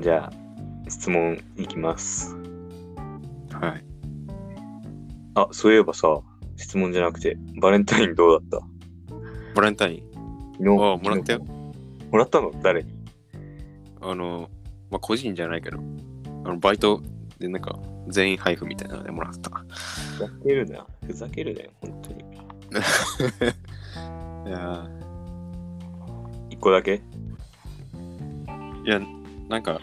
じゃあ、質問いきます。はい。あ、そういえばさ、質問じゃなくて、バレンタインどうだっバレンタイン、た昨日あもらったよ。もらったの？誰に？あの、まあ、個人じゃないけど、あのバイトでなんか全員配布みたいなのでもらった。ふざけるな。ふざけるなよ、本当に。いや一個だけ？ーいや、なんか、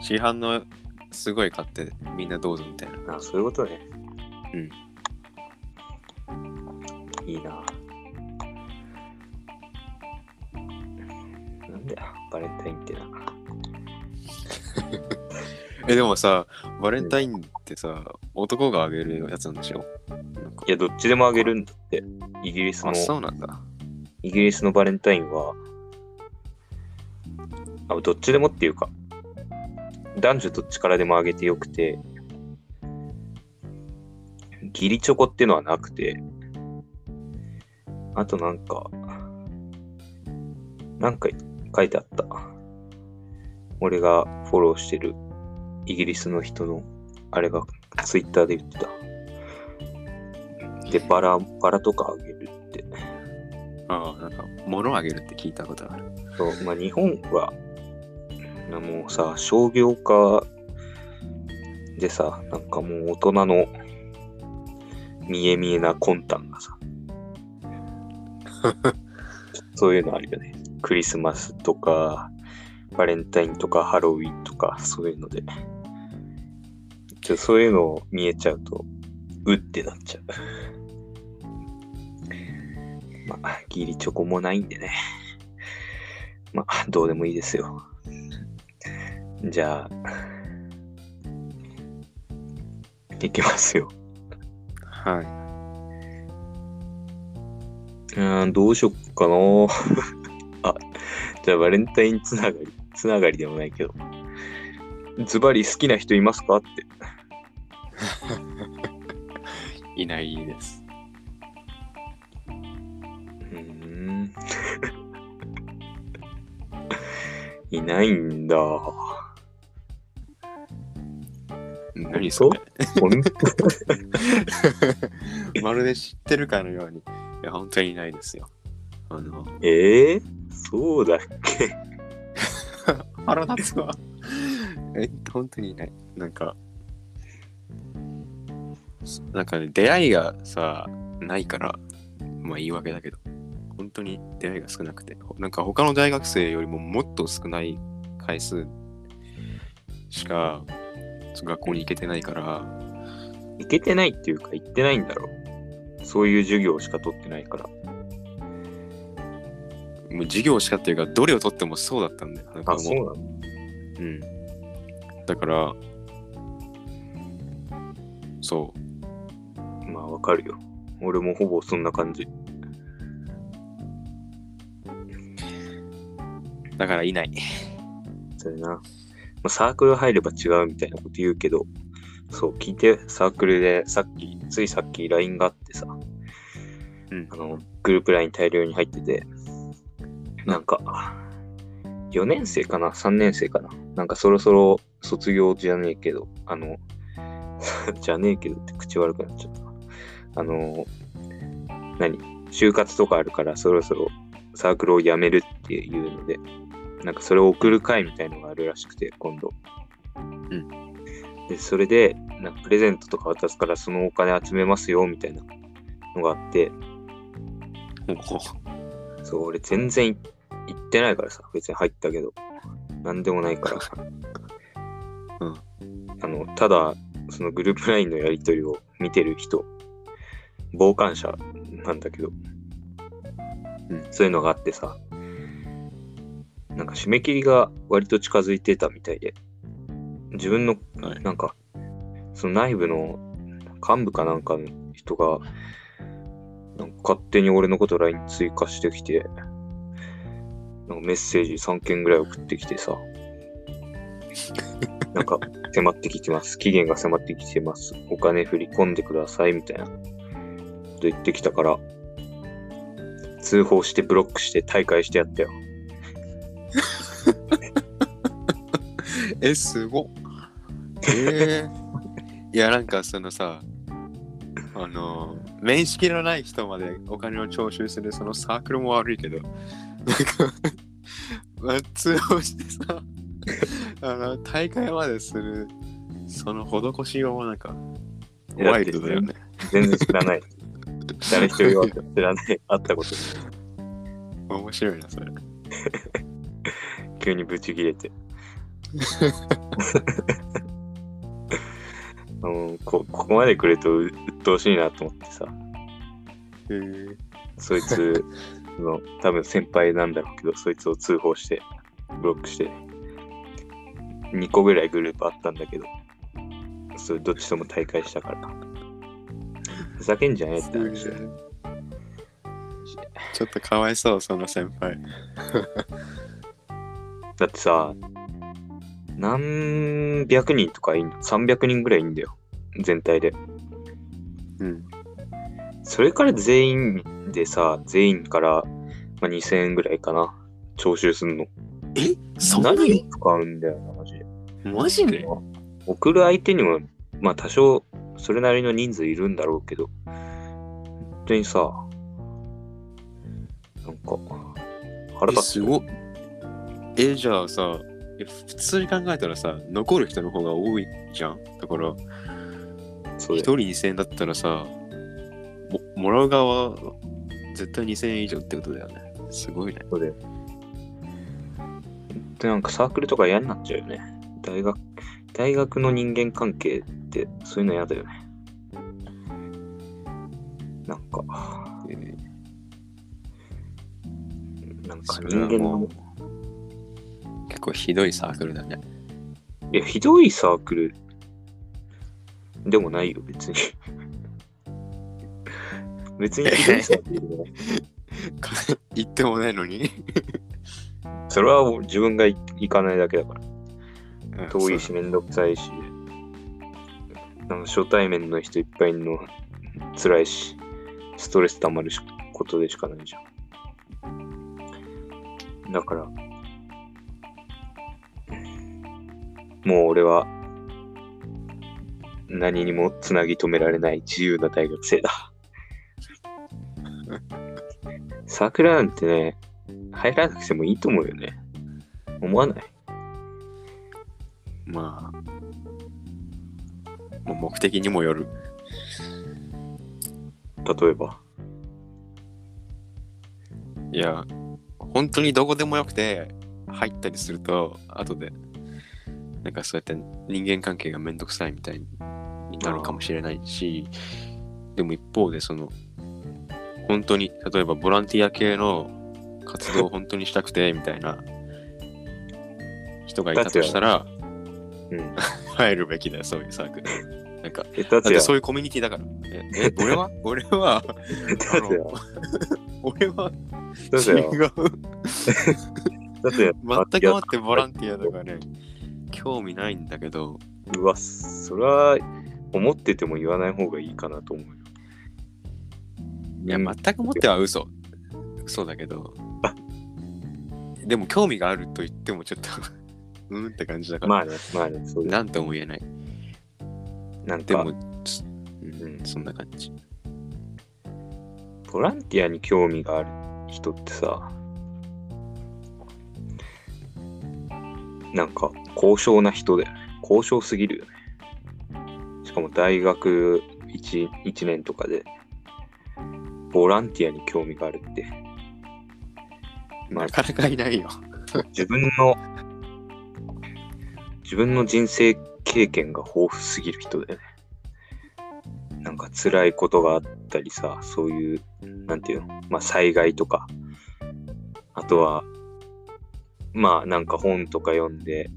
市販のすごい買ってみんなどうぞみたいな。あ、そういうことね。うん。いいな。なんだよ、バレンタインってな。え、でもさ、バレンタインってさ、男があげるやつなんでしょ？いや、どっちでもあげるんだって。イギリスのあ、、そうなんだ。イギリスのバレンタインは、あ、どっちでもっていうか、男女どっちからでもあげてよくて、義理チョコっていうのはなくて、あとなんか、なんか書いてあった。俺がフォローしてるイギリスの人の、あれがツイッターで言ってた。で、バラ、バラとかあげるって。ああ、なんか、物あげるって聞いたことある。そう、まあ日本は、なもうさ、商業化でさ、なんかもう大人の見え見えな魂胆がさ、そういうのあるよね。クリスマスとか、バレンタインとか、ハロウィンとか、そういうので。ちょそういうのを見えちゃうと、うってなっちゃう。まあ、ギリチョコもないんでね。まあ、どうでもいいですよ。じゃあ、いきますよ。はい。うーん、どうしよっかな あ、じゃあバレンタインつながり、つながりでもないけど。ズバリ好きな人いますか？って。いないです。うーん。いないんだ。何それ？まるで知ってるかのように。いや、本当にいないですよ。あの、えー、そうだっけ？腹立つわ。え、本当にいない？なんか、なんかね、出会いがさ、ないから、まあ言い訳だけど、本当に出会いが少なくて、なんか他の大学生よりももっと少ない回数しか学校に行けてないから、行けてないっていうか行ってないんだろう。そういう授業しか取ってないから。もう授業しかっていうか、どれを取ってもそうだったんだよ。なんかあ、もそうなのうん。だから、そう。まあわかるよ。俺もほぼそんな感じ。だからいない。それな。まあ、サークル入れば違うみたいなこと言うけど、そう、聞いて、サークルでさっき、ついさっき LINE があってさ、うんあの、グループ LINE 大量に入ってて、なんか、4年生かな ?3 年生かな？なんかそろそろ卒業じゃねえけど、あの、じゃねえけどって口悪くなっちゃったな。あの、何？就活とかあるからそろそろサークルを辞めるっていうので、なんかそれを送る会みたいのがあるらしくて、今度。うん。で、それで、なんかプレゼントとか渡すからそのお金集めますよ、みたいなのがあって、そう、俺全然い行ってないからさ、別に入ったけど、なんでもないから。うん。あの、ただ、そのグループ LINE のやりとりを見てる人、傍観者なんだけど、うんそういうのがあってさ、なんか締め切りが割と近づいてたみたいで、自分の、はいなんか、その内部の幹部かなんかの人が、なんか勝手に俺のこと LINE 追加してきて、なんかメッセージ3件ぐらい送ってきてさ、なんか迫ってきてます。期限が迫ってきてます。お金振り込んでくださいみたいなこと言ってきたから、通報してブロックして大会してやったよ。え、すごっ。えー、いや、なんかそのさ、あの、面識のない人までお金を徴収するそのサークルも悪いけど、なんか、まあ通報してさ、あの、大会までする、その施しようもなんか、ワイルドだよね。全然知らない。誰一人は知らない。会ったこと面白いな、それ。急にブチ切れて。うんこここまで来るとう鬱陶しいなと思ってさ、へーそいつの多分先輩なんだろうけど、そいつを通報して、ブロックして、2個ぐらいグループあったんだけど、それどっちとも大会したから。ふざけんじゃねえって話だよ。ちょっとかわいそう、その先輩。だってさ、何百人とかいんの ?300 人ぐらいいんだよ。全体で。うん。それから全員でさ、全員から、まあ、2000円ぐらいかな。徴収すんの。え？そんな何に？に使うんだよな、マジで。マジで？送る相手にも、まあ多少、それなりの人数いるんだろうけど、本当にさ、なんか、腹え、立つすごっ。え、じゃあさ、え普通に考えたらさ、残る人の方が多いじゃん？だから、そうだよ一人2000円だったらさ、ももらう側は絶対2000円以上ってことだよね。すごいね。そうだよ。で、なんかサークルとか嫌になっちゃうよね。大学、大学の人間関係ってそういうの嫌だよね。なんか、えーなんかそ人間の構ひどいサークルだね。いや、ひどいサークルでもないよ、別に。別にひどいサークルでもない。言ってもないのに？それは自分が行かないだけだから。遠いし、めんどくさいし、なんか初対面の人いっぱいいるの辛いし、ストレス溜まるしことでしかないじゃん。だから、もう俺は何にもつなぎ止められない自由な大学生だ。サークルなんてね、入らなくてもいいと思うよね。思わない？まあ、もう目的にもよる。例えば？いや、本当にどこでもよくて入ったりすると、後で、なんかそうやって人間関係がめんどくさいみたいになるかもしれないし、でも一方で、その、本当に、例えばボランティア系の活動を本当にしたくて、みたいな人がいたとしたら、うん。入るべきだよ、そういうサークル。なんか、え、だだってそういうコミュニティだから。え、え俺は？俺は、俺は違よ、う。だってよ、全くもってボランティアとかね、興味ないんだけど、うわ、それは思ってても言わない方がいいかなと思うよ。いや、うん全くもっては嘘。嘘だけど、でも興味があると言ってもちょっと、うーんって感じだから、まあね、まあね、そうなんとも言えない。なんかでも、つうん、そんな感じ。ボランティアに興味がある人ってさ、なんか、高尚な人だよね。高尚すぎるよね。しかも大学 1, 1年とかで、ボランティアに興味があるって、まあなかなかいないよ。自分の、自分の人生経験が豊富すぎる人だよね。なんか辛いことがあったりさ、そういう、なんていうの、まあ災害とか、あとは、まあなんか本とか読んで、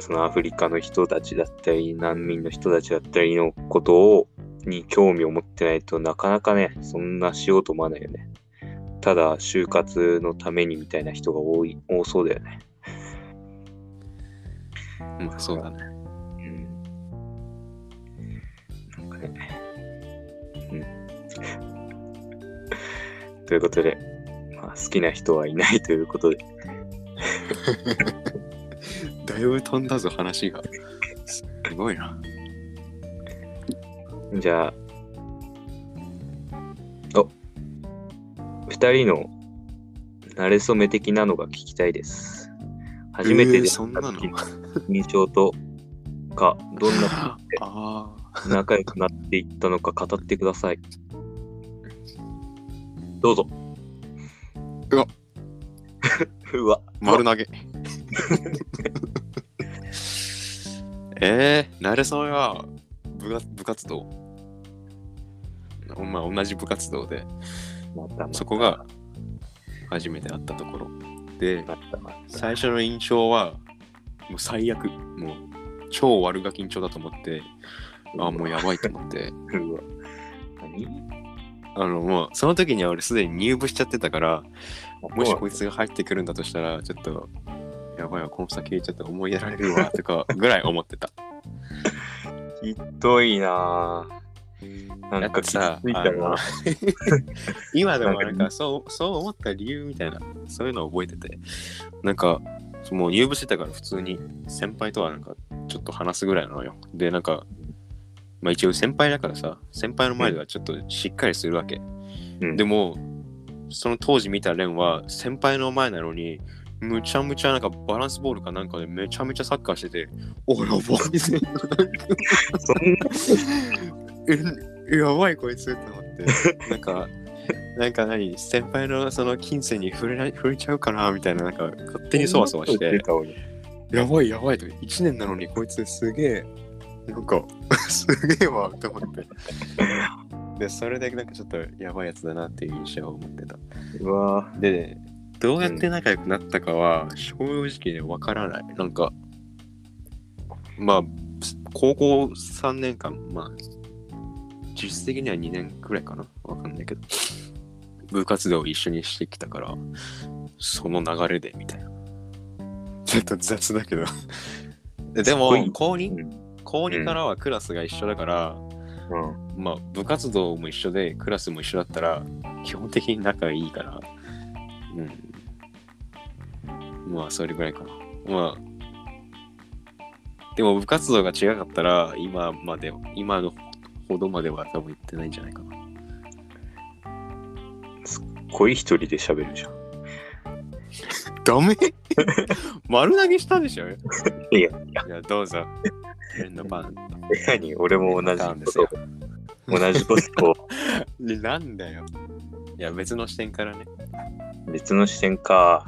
そのアフリカの人たちだったり、難民の人たちだったりのことを、に興味を持ってないとなかなかね、そんなしようと思わないよね。ただ就活のためにみたいな人が多い、多そうだよね。まあそうだね。うん。なんかね。うん。ということで、まあ、好きな人はいないということで。だいぶ飛んだぞ、話が。すごいな。じゃあ、お、二人の慣れ初め的なのが聞きたいです。初めてえーでそんなの？時の印象とか、どんな？風 にあ仲良くなっていったのか語ってください。どうぞ。うわ。うわ。あ、丸投げ。えー、慣れそめは部活部活動。まあ、同じ部活動で、またまたそこが初めて会ったところ。で、またまた最初の印象は、もう最悪。もう、超悪ガキンチョだと思って、あ、もうやばいと思って。あの、もう、その時には俺すでに入部しちゃってたから、もしこいいつが入ってくるんだとしたら、ちょっと、やばいわ、この先ちょっと思いやられるわ、とか、ぐらい思ってた。ひどいなぁ。なんかさ。今でもなんなんかそうそう思った理由みたいなそういうのを覚えててなんかもう入部してたから普通に先輩とはなんかちょっと話すぐらいなのよでなんかまあ一応先輩だからさ先輩の前ではちょっとしっかりするわけ、うんでもその当時見たレンは先輩の前なのにむちゃむちゃなんかバランスボールかなんかでめちゃめちゃサッカーしてておやばいそ んなえやばいこいつって思って。なんかなんか何？先輩のその金銭に触れない触れちゃうかなみたいななんか勝手にそわそわして。やばいやばいと。1年なのにこいつすげえ。なんか すげえわって思ってでそれでなんかちょっとやばいやつだなっていう印象を持ってた。うわでどうやって仲良くなったかは正直ねわからない。なんかまあ高校3年間まあ実質的には2年くらいかな。わかんないけど。部活動を一緒にしてきたからその流れでみたいな。ちょっと雑だけど。で でも高う 2? ん。高2からはクラスが一緒だから、うん。まあ部活動も一緒でクラスも一緒だったら基本的に仲いいから。うん。まあそれぐらいかな。まあでも部活動が違かったら今まで今のほどまでは多分行ってないんじゃないかな。恋一人で喋るじゃん。ダメ？丸投げしたでしょ？いいや、いや、やどうぞ。変な番。何？俺も同じこと。を、同じことをで なんだよいや別の視点からね別の視点か。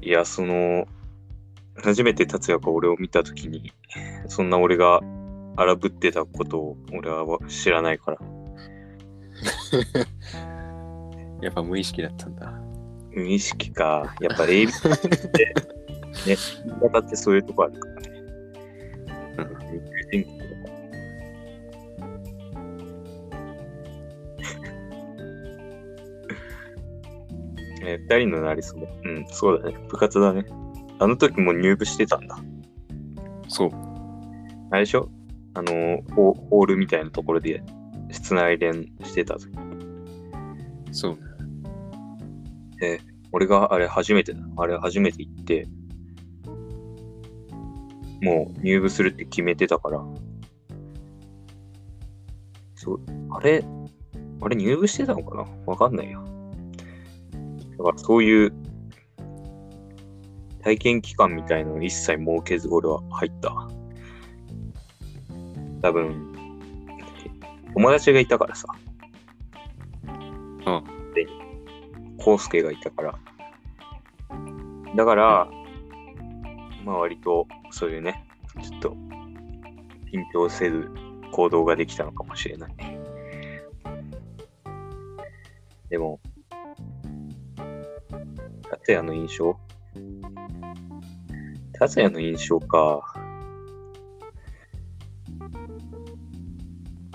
いや、その、初めて達也が俺を見たときに、そんな俺が荒ぶってたことを俺は知らないから。やっぱ無意識だったんだ無意識か。やっぱ AB って、ね、言い方ってそういうとこあるからね。うん。えー二人のなりそめ。うん、そうだね。部活だね。あの時も入部してたんだ。そうあれでしょ？あのホ、ホールみたいなところで室内練してた時。そう俺があれ初めてだ。あれ初めて行って、もう入部するって決めてたから。そう、あれ、あれ入部してたのかな？わかんないよ。だからそういう体験期間みたいのを一切設けず俺は入った。多分、友達がいたからさ。うん。で、コウスケがいたから。だから、まあ割とそういうね、ちょっと緊張せず行動ができたのかもしれない。でも、達也の印象？達也の印象か。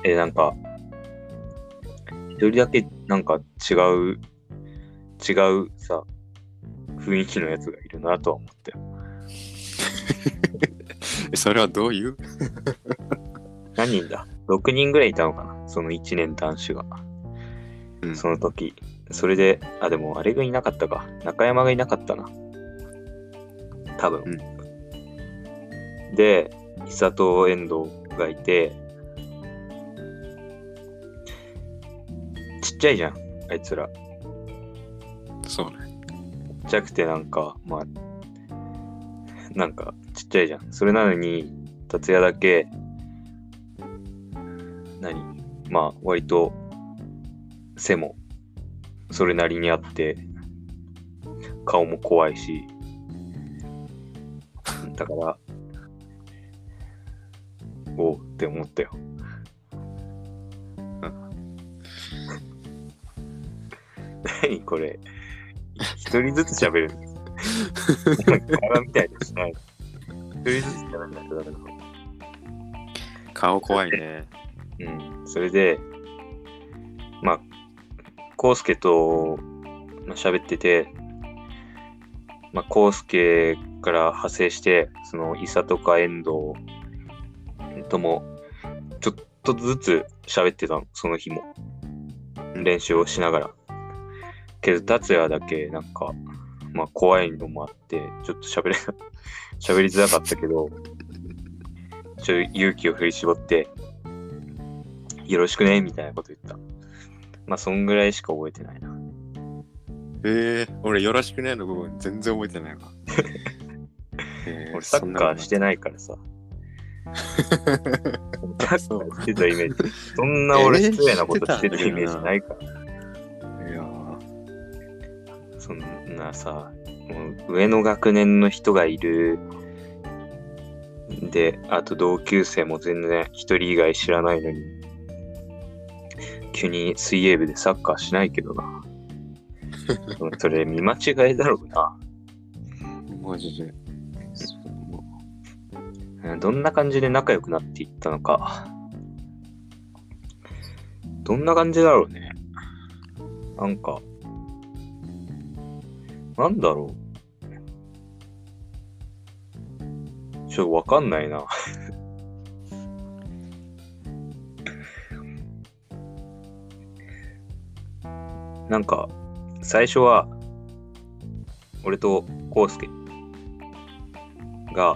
え、なんか、一人だけなんか違う、違うさ、雰囲気のやつがいるなとは思ったよ。それはどういう？何人だ ?6 人ぐらいいたのかな？その1年男子が。うんその時。それで、あ、でもあれがいなかったか。中山がいなかったな。多分。で、伊佐と遠藤がいて、ちっちゃいじゃん、あいつら。そうね。ちっちゃくてなんか、まあ、なんかちっちゃいじゃん。それなのに、達也だけ、何？まあ、割と背もそれなりにあって、顔も怖いし、だから、おうって思ったよ。何これ一人ずつ喋る。会話みたいにしない。一人ずつ喋らないとダメなの。顔怖いね。うん。それで、まあ、コウスケとまあ喋ってて、まあ、コウスケから派生して、その、イサとか遠藤とも、ちょっとずつ喋ってたの、その日も。練習をしながら。けど、達也だけ、なんか、まあ、怖いのもあって、ちょっと喋れ、喋りづらかったけど、ちょ勇気を振り絞って、よろしくね、みたいなこと言った。まあ、そんぐらいしか覚えてないな。ええ俺よろしくねの部分全然覚えてないわ。え 俺、サッカーしてないからさ。サッカーしてたイメージ。そんな俺失礼なことしてたイメージないから。いやーそんなさ、もう上の学年の人がいる。で、あと同級生も全然一人以外知らないのに、急に水泳部でサッカーしないけどな。それ見間違いだろうな。マジで。どんな感じで仲良くなっていったのか。どんな感じだろうね。なんか、なんだろう。ちょっとわかんないな。なんか、最初は、俺とコウスケが、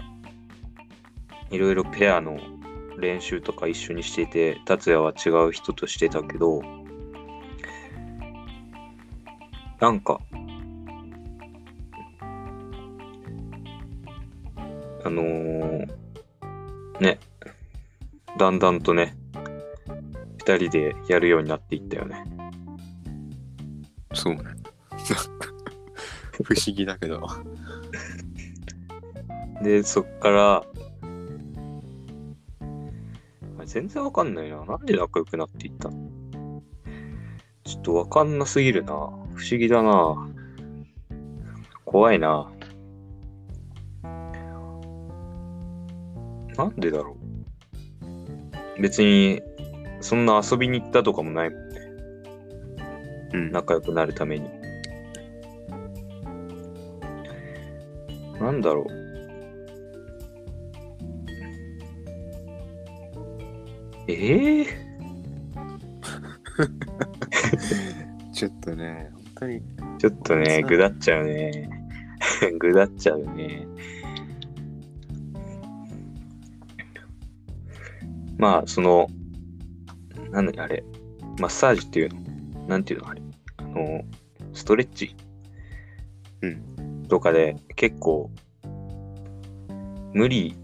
いろいろペアの練習とか一緒にしていて、達也は違う人としてたけど、なんか、あのーね、だんだんとね、二人でやるようになっていったよね。そうね。不思議だけど。で、そっから、全然わかんないな。なんで仲良くなっていったの？ちょっとわかんなすぎるな。不思議だな。怖いな。なんでだろう。別に、そんな遊びに行ったとかもないもん。うん。仲良くなるために。なんだろう。ええ ちょっとね、本当に。ちょっとね、ぐだっちゃうね。ぐだっちゃうね。まあ、その、なんだあれ、マッサージっていうの？なんていうのあれ？あの、ストレッチうん。とかで結構、無理、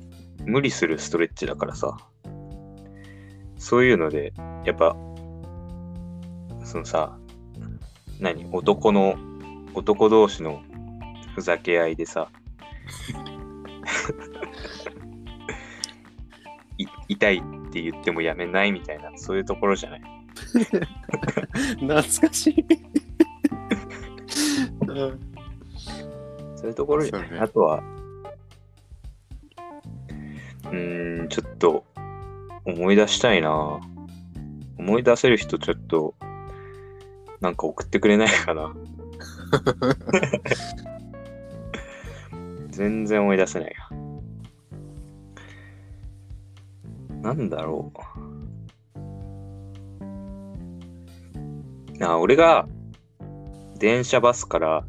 無理するストレッチだからさ、そういうので、やっぱ、そのさ、何男の、男同士のふざけ合いでさ、い痛いって言ってもやめないみたいな、そういうところじゃない？懐かしい。うんそういうところじゃない。ねあとは、うーん、ちょっと思い出したいな。思い出せる人ちょっと、なんか送ってくれないかな。全然思い出せないや。なんだろう。あ、俺が電車バスから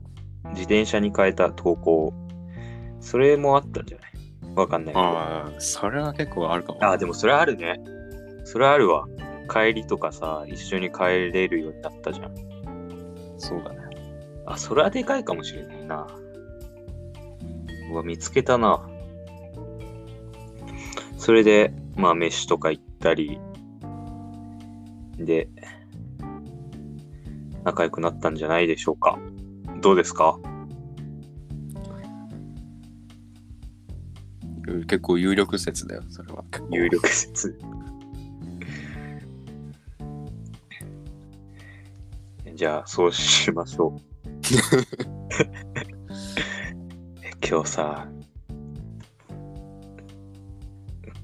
自転車に変えた投稿それもあったんじゃない？わかんないけど。ああ、それは結構あるかも。あ、でもそれあるね。それあるわ。帰りとかさ、一緒に帰れるようになったじゃん。そうだね。あ、それはでかいかもしれないな。うわ、見つけたな。それで、まあ、飯とか行ったり、で、仲良くなったんじゃないでしょうか。どうですか？うん結構有力説だよ、それは。有力説。じゃあ、そうしましょう。え 今日さ、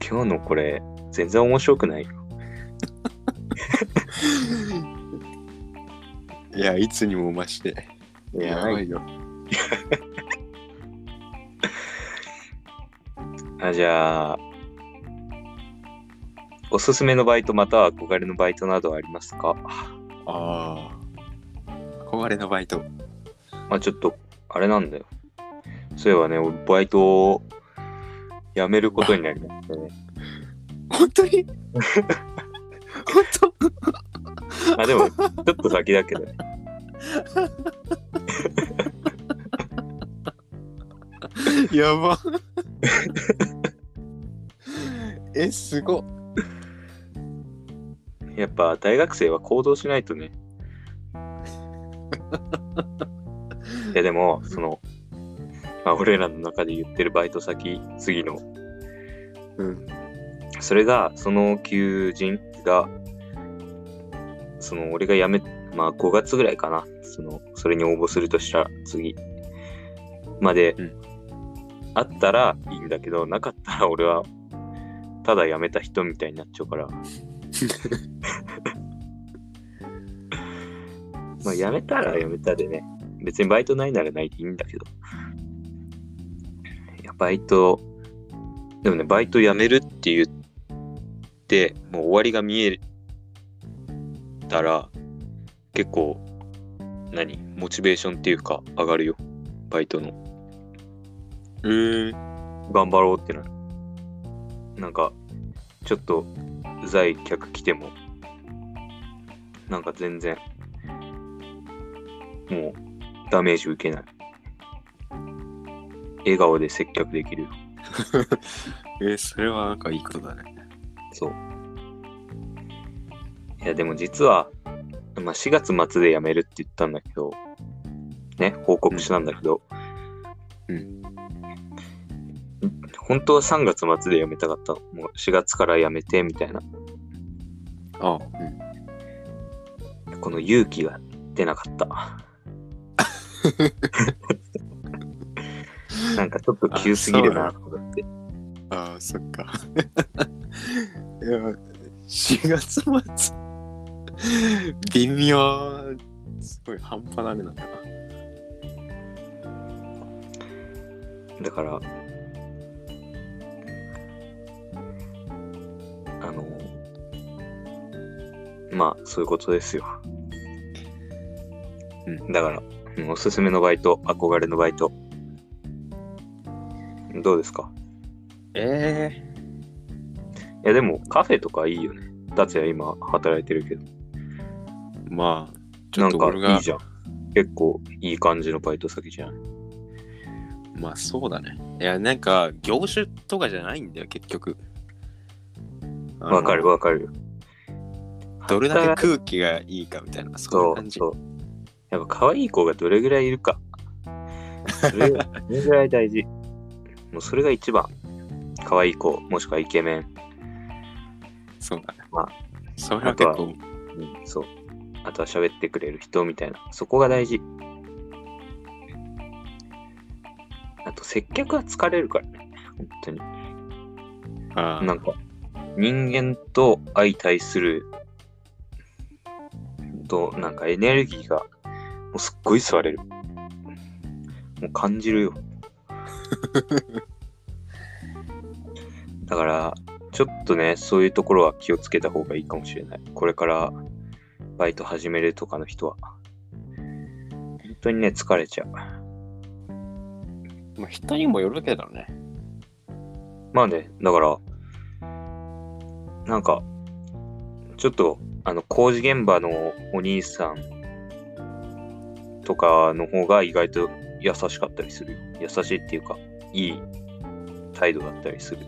今日のこれ、全然面白くないよ。いや、いつにも増して。いやばいよ。あじゃあ、おすすめのバイトまたは憧れのバイトなどありますか？ああ。憧れのバイト。まあちょっと、あれなんだよ。そういえばね、俺バイトを辞めることになりましたね。本当に？本 あ、でも、ちょっと先だけどね。当 やば。え、すごっ。やっぱ大学生は行動しないとね。いやでも、その、まあ、俺らの中で言ってるバイト先、次の、うん。それが、その求人が、その、俺が辞め、まあ5月ぐらいかな。その、それに応募するとしたら、次、までうん、あったらいいんだけど、なかったら俺は、ただ辞めた人みたいになっちゃうから、まあ辞めたら辞めたでね、別にバイトないならないでいいんだけど。いや、バイト、でもね、バイト辞めるって言って、もう終わりが見えたら、結構、何？モチベーションっていうか、上がるよ。バイトの。えー、頑張ろうってなる。なんか、ちょっと、うざい客来ても、なんか全然、もう、ダメージ受けない。笑顔で接客できるよ。えー、それはなんかいいことだね。そう。いや、でも実は、まあ、4月末で辞めるって言ったんだけど、ね、報告したんだけど、うん。本当は3月末で辞めたかったの。もう4月から辞めて、みたいな。あうん。この勇気が出なかった。なんかちょっと急すぎるなと思って。ああ、そっか。いや、4月末。微妙。すごい半端なめなんだな。だから、あの、まあ、そういうことですよ。うんだから、うんおすすめのバイト、憧れのバイト。どうですか？えいや、でも、カフェとかいいよね。達也今働いてるけど。えまあ、ちなんかょっと俺がいいじゃん。結構いい感じのバイト先じゃん。まあそうだね。いや、なんか、業種とかじゃないんだよ、結局。わかるわかるよ。どれだけ空気がいいかみたいな、そういうそ感じ。うそう。やっぱ可愛い子がどれぐらいいるか。それがそれぐらい大事。もうそれが一番。可愛い子、もしくはイケメン。そうだね。まあそれは結構、うん、そう。あとは喋ってくれる人みたいな。そこが大事。あと、接客は疲れるからね。本当に。あなんか、人間と相対する、と、なんかエネルギーが、もうすっごい吸われる。もう感じるよ。だから、ちょっとね、そういうところは気をつけた方がいいかもしれない。これからバイト始めるとかの人は。本当にね、疲れちゃう。まあ、まあ、人にもよるけどね。まあね、だから、なんか、ちょっと、あの、工事現場のお兄さんとかの方が意外と優しかったりするよ。優しいっていうか、いい態度だったりする。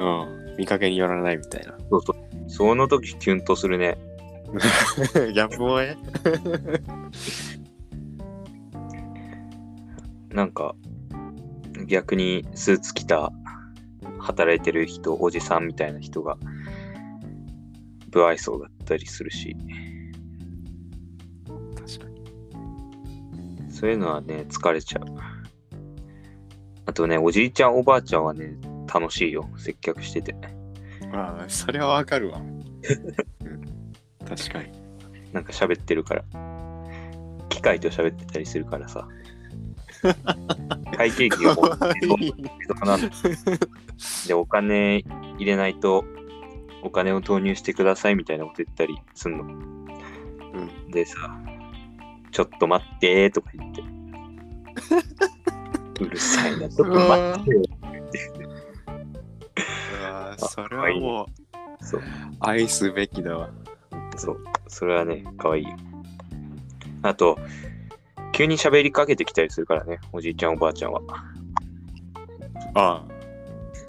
うん。見かけによらないみたいな。そうそう。その時キュンとするね。ギャップ萌え？なんか、逆にスーツ着た働いてる人、おじさんみたいな人が、不愛想だったりするし、確かに。そういうのはね、疲れちゃう。あとね、おじいちゃん、おばあちゃんはね、楽しいよ。接客してて。ああ、それはわかるわ。うん確かに。なんか喋ってるから。機械と喋ってたりするからさ。会計機がもうかわいなんだで、お金入れないと、お金を投入してくださいみたいなこと言ったりすんの。うん。でさ、ちょっと待ってーとか言って。うるさいな、ちょっと待ってよ。うわー それはもうそう、愛すべきだわ。そう。それはね、かわいいよ。あと、急に喋りかけてきたりするからね、おじいちゃんおばあちゃんは。あ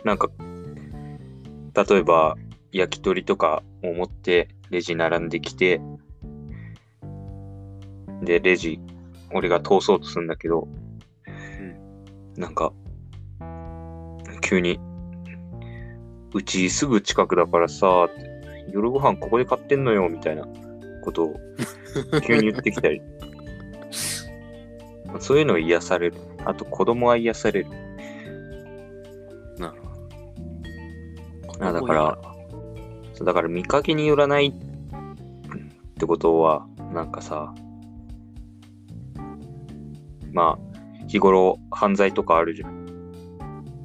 なんか、例えば、焼き鳥とかを持ってレジ並んできて、で、レジ、俺が通そうとするんだけど、なんか、急に、うちすぐ近くだからさ、夜ご飯ここで買ってんのよ、みたいなことを 急に言ってきたり。そういうのが癒される。あと子供は癒される。あ、なるほど。あだから、そうだから見かけによらないってことは、なんかさ、まあ、日頃犯罪とかあるじゃん。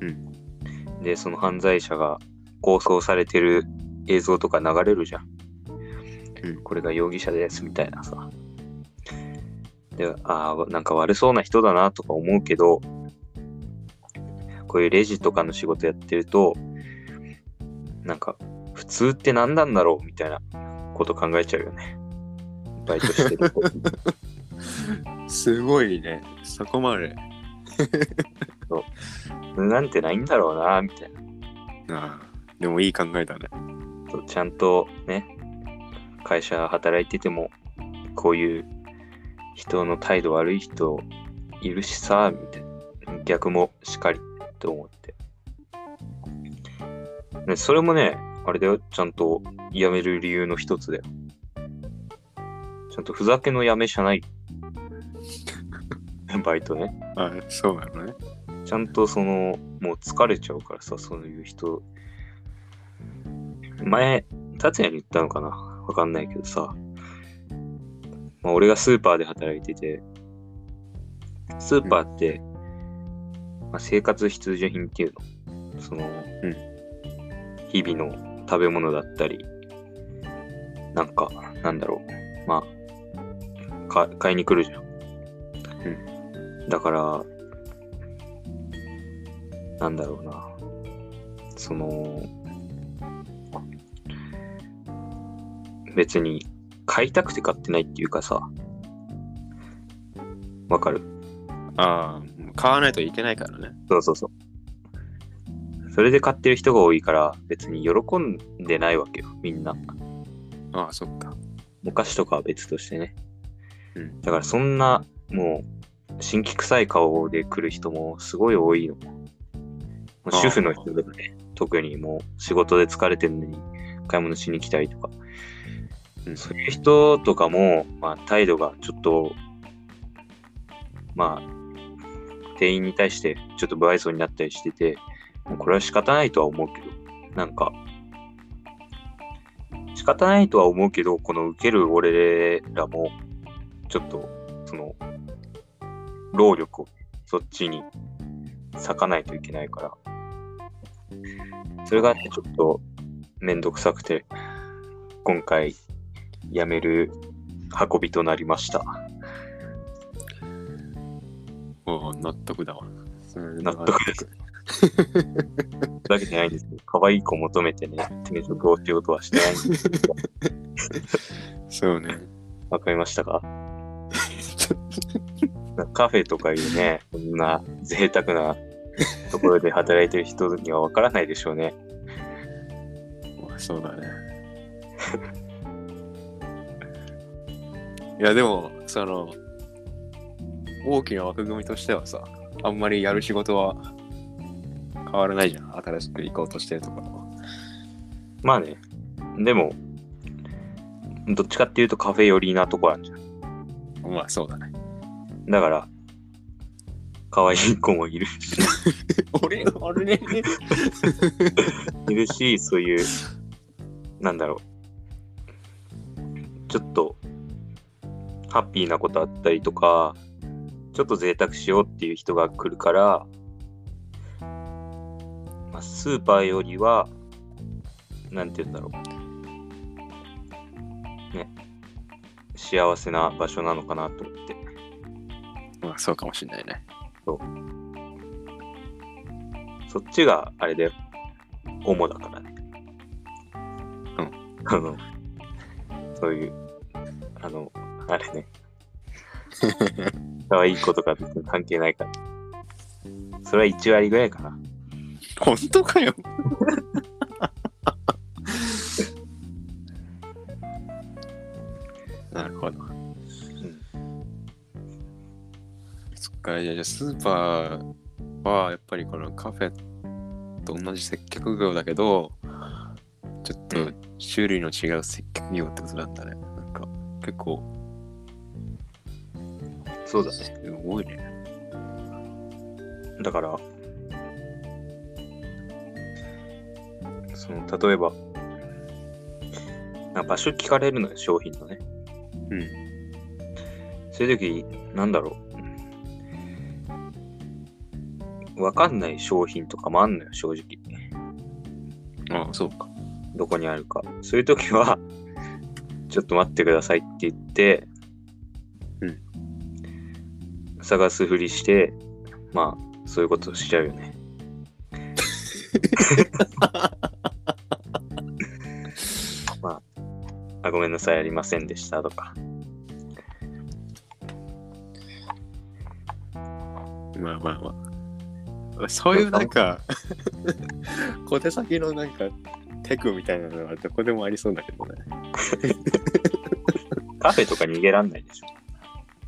うん。で、その犯罪者が構想されてる映像とか流れるじゃん。うんこれが容疑者ですみたいなさ。で、ああ、なんか悪そうな人だなとか思うけど、こういうレジとかの仕事やってると、なんか、普通って何なんだろうみたいなこと考えちゃうよね。バイトしてると。すごいね。そこまで。なんてないんだろうな、みたいな。ああでもいい考えだね。そうちゃんとね、会社働いてても、こういう人の態度悪い人いるしさ、みたいな。逆もしかりと思って。ね、それもね、あれだよ、ちゃんと辞める理由の一つだよ。ちゃんとふざけの辞めじゃない。バイトね。あそうなのね。ちゃんとその、もう疲れちゃうからさ、そういう人。前、達也に言ったのかな？わかんないけどさ。まあ、俺がスーパーで働いてて、スーパーって、まあ、生活必需品っていうの？その、うん日々の食べ物だったり、なんか、なんだろう。まあ、か買いに来るじゃん。だから、なんだろうな。その、別に買いたくて買ってないっていうかさ、わかる？ああ、買わないといけないからね。そうそうそう。それで買ってる人が多いから、別に喜んでないわけよ、みんな。ああ、そっか。お菓子とかは別としてね。うん。だからそんな、もう、新規臭い顔で来る人もすごい多いの。もう主婦の人とかね、特にもう仕事で疲れてるのに買い物しに来たりとか。そういう人とかも、まあ態度がちょっと、まあ、店員に対してちょっと不愛想になったりしてて、もうこれは仕方ないとは思うけど、なんか、仕方ないとは思うけど、この受ける俺らも、ちょっと、その、労力をそっちに割かないといけないから、それがね、ちょっとめんどくさくて、今回、辞める運びとなりました。おお、納得だわ。うん納得です。だけじゃないんですけど、可愛い子求めてね、転職をしようとはしてないんですけど、そうね。わかりましたか？カフェとかいうね、こんな贅沢なところで働いてる人にはわからないでしょうね。まあそうだね。いや、でも、その、大きな枠組みとしてはさ、あんまりやる仕事は変わらないじゃん。新しく行こうとしてるところは。まあね、でも、どっちかっていうとカフェ寄りなとこあるじゃん。まあそうだね。だから、可愛い子もいるし、俺、あれね。いるし、そういう、なんだろう。ちょっと、ハッピーなことあったりとか、ちょっと贅沢しようっていう人が来るから、まあ、スーパーよりは、なんて言うんだろう。ね。幸せな場所なのかなと思って。まあそうかもしんないね。そっちがあれで主だからね。うん。あの、そういう、あの、あれね。可愛い子とか別に関係ないから。それは1割ぐらいかな。本当かよ。なるほど。そっか、じゃあスーパーはやっぱりこのカフェと同じ接客業だけど、ちょっと種類の違う接客業ってことなんだね。なんか結構そうだね。すごいね。だから、その、例えば、な場所聞かれるのよ、商品のね。うん。そういう時、なんだろう。わかんない商品とかもあんのよ、正直。ああ、そうか。どこにあるか。そういう時は、ちょっと待ってくださいって言って、うん探すふりして、まあ、そういうことしちゃうよね。まああ、ごめんなさい、ありませんでしたとか。まあまあまあ。そういうなんか、小手先のなんか、テクみたいなのはどこでもありそうだけどね。カフェとか逃げらんないでしょ。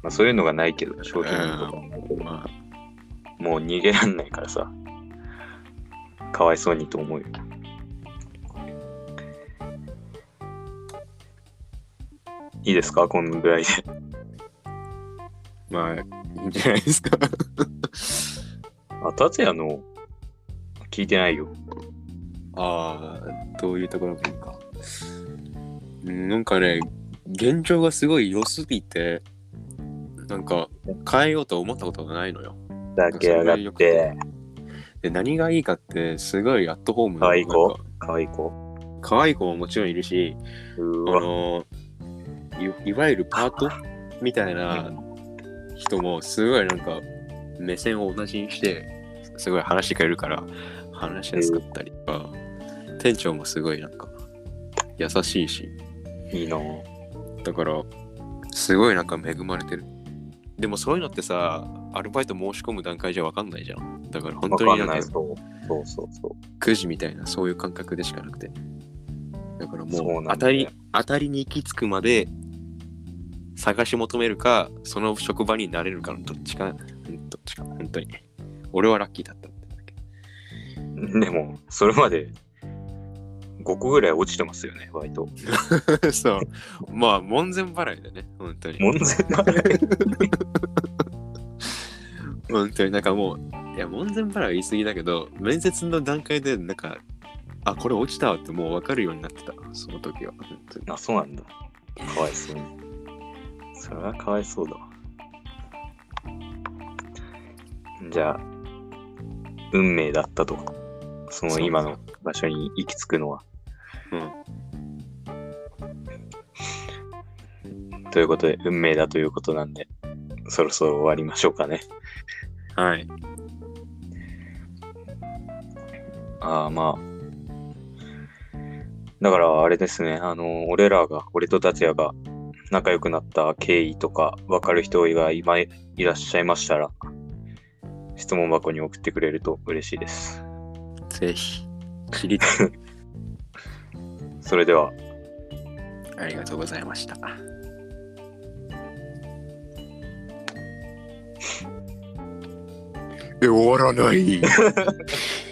まあ、そういうのがないけど、商品とかももう逃げらんないからさ。かわいそうにと思うよ。いいですか？このぐらいで。まあ、いいんじゃないですか。あ、達也の聞いてないよ。ああ、どういうところかか。うんなんかね、現状がすごい良すぎて、なんか変えようと思ったことがないのよ。だけ上がって、で、何がいいかって、すごいアットホームな可愛い子？かか。わいい子。可愛い子ももちろんいるし、あ。のいいわゆるパート？みたいな人もすごいなんか目線を同じにしてすごい話してくれるから話しやすかったりとか、店長もすごいなんか優しいし。いいな。だからすごいなんか恵まれてるでもそういうのってさアルバイト申し込む段階じゃ分かんないじゃん。だから本当わかんない。になんかそうそうそうそう。くじみたいなそういう感覚でしかなくて。だからもう当たり当たりに行き着くまで探し求めるかその職場になれるかのどっちかうんどっちか。本当に。俺はラッキーだったってだけ。でも、それまで5個ぐらい落ちてますよね、バイト。そうまあ門前払いだね本当に門前払い。本当になんかもういや門前払いは言い過ぎだけど面接の段階でなんかあこれ落ちたわってもう分かるようになってたその時は本当にあ、そうなんだ。かわいそうに。それはかわいそうだわ。じゃあ、運命だったと。その今の場所に行き着くのは。うんということで、運命だということなんで、そろそろ終わりましょうかね。はいああ、まあ。だからあれですね、あの、俺らが、俺と達也が仲良くなった経緯とか分かる人が今いらっしゃいましたら、質問箱に送ってくれると嬉しいです。ぜひ。知りたい。それでは、ありがとうございました。え、終わらない。